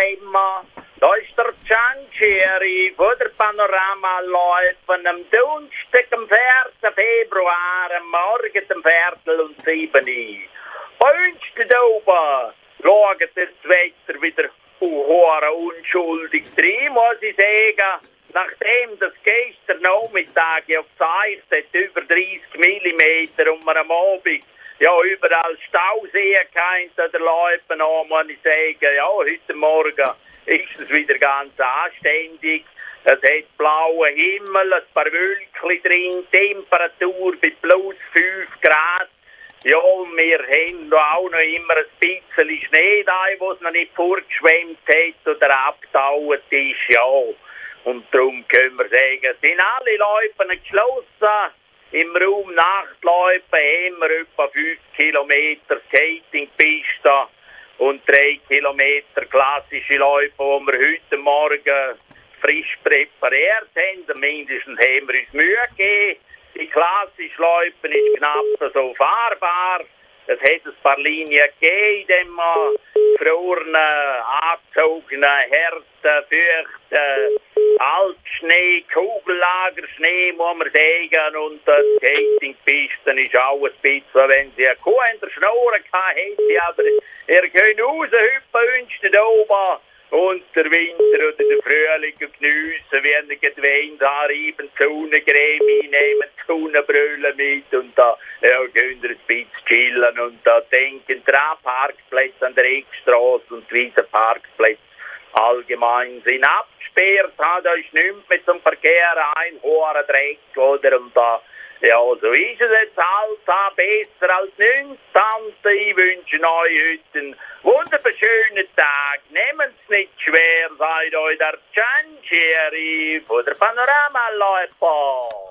Emma. Da ist der Giancheri von der Panorama laufen am Donnerstag, am 4. Februar, am Morgen, am Viertel und 7 Uhr. Bei da oben schaut das Wetter wieder hoher unschuldig drin, muss ich sagen. Nachdem das gestern Nachmittag auf Zeichen über 30 mm und man am Abend ja, überall Stauseen kennt oder Läufen an, muss ich sagen. Ja, heute Morgen ist es wieder ganz anständig. Es hat blauen Himmel, ein paar Wölkchen drin, Temperatur bei plus 5 Grad. Ja, wir haben auch noch immer ein bisschen Schnee da, wo es noch nicht vorgeschwemmt hat oder abgetauert ist, ja. Und darum können wir sagen, sind alle Läufe geschlossen. Im Raum Nachtläufe haben wir etwa 5 Kilometer Skatingpiste und 3 Kilometer klassische Läufe, die wir heute Morgen frisch präpariert haben. Mindestens haben wir uns Mühe gegeben. Die klassische Läufe ist knapp so fahrbar. Es hat ein paar Linien gegeben, die man früheren, angezogenen, harten, feuchten, Altschnee, Kugellagerschnee, muss man sagen. Und das Skatingpisten ist auch ein bisschen, wenn sie eine Kuh in der Schnur hätte, aber ihr könnt raushüpfen, wünscht da oben und der Winter oder der Frühling geniessen, wenn ihr gedweint anreiben, Sonnencreme einnehmen, Sonnenbrille mit und da ja, könnt ihr ein bisschen chillen und da denken dran, Parkplätze an der Eckstraße und diese Parkplätze allgemein sind abgesperrt, da ist nichts mit zum Verkehr ein, hoher Dreck oder und da ja, so ist es jetzt halt besser als 19. Ich wünsche euch heute einen wunderschönen Tag. Nehmt es nicht schwer, seid euch der Giancheri von der Panorama Leute.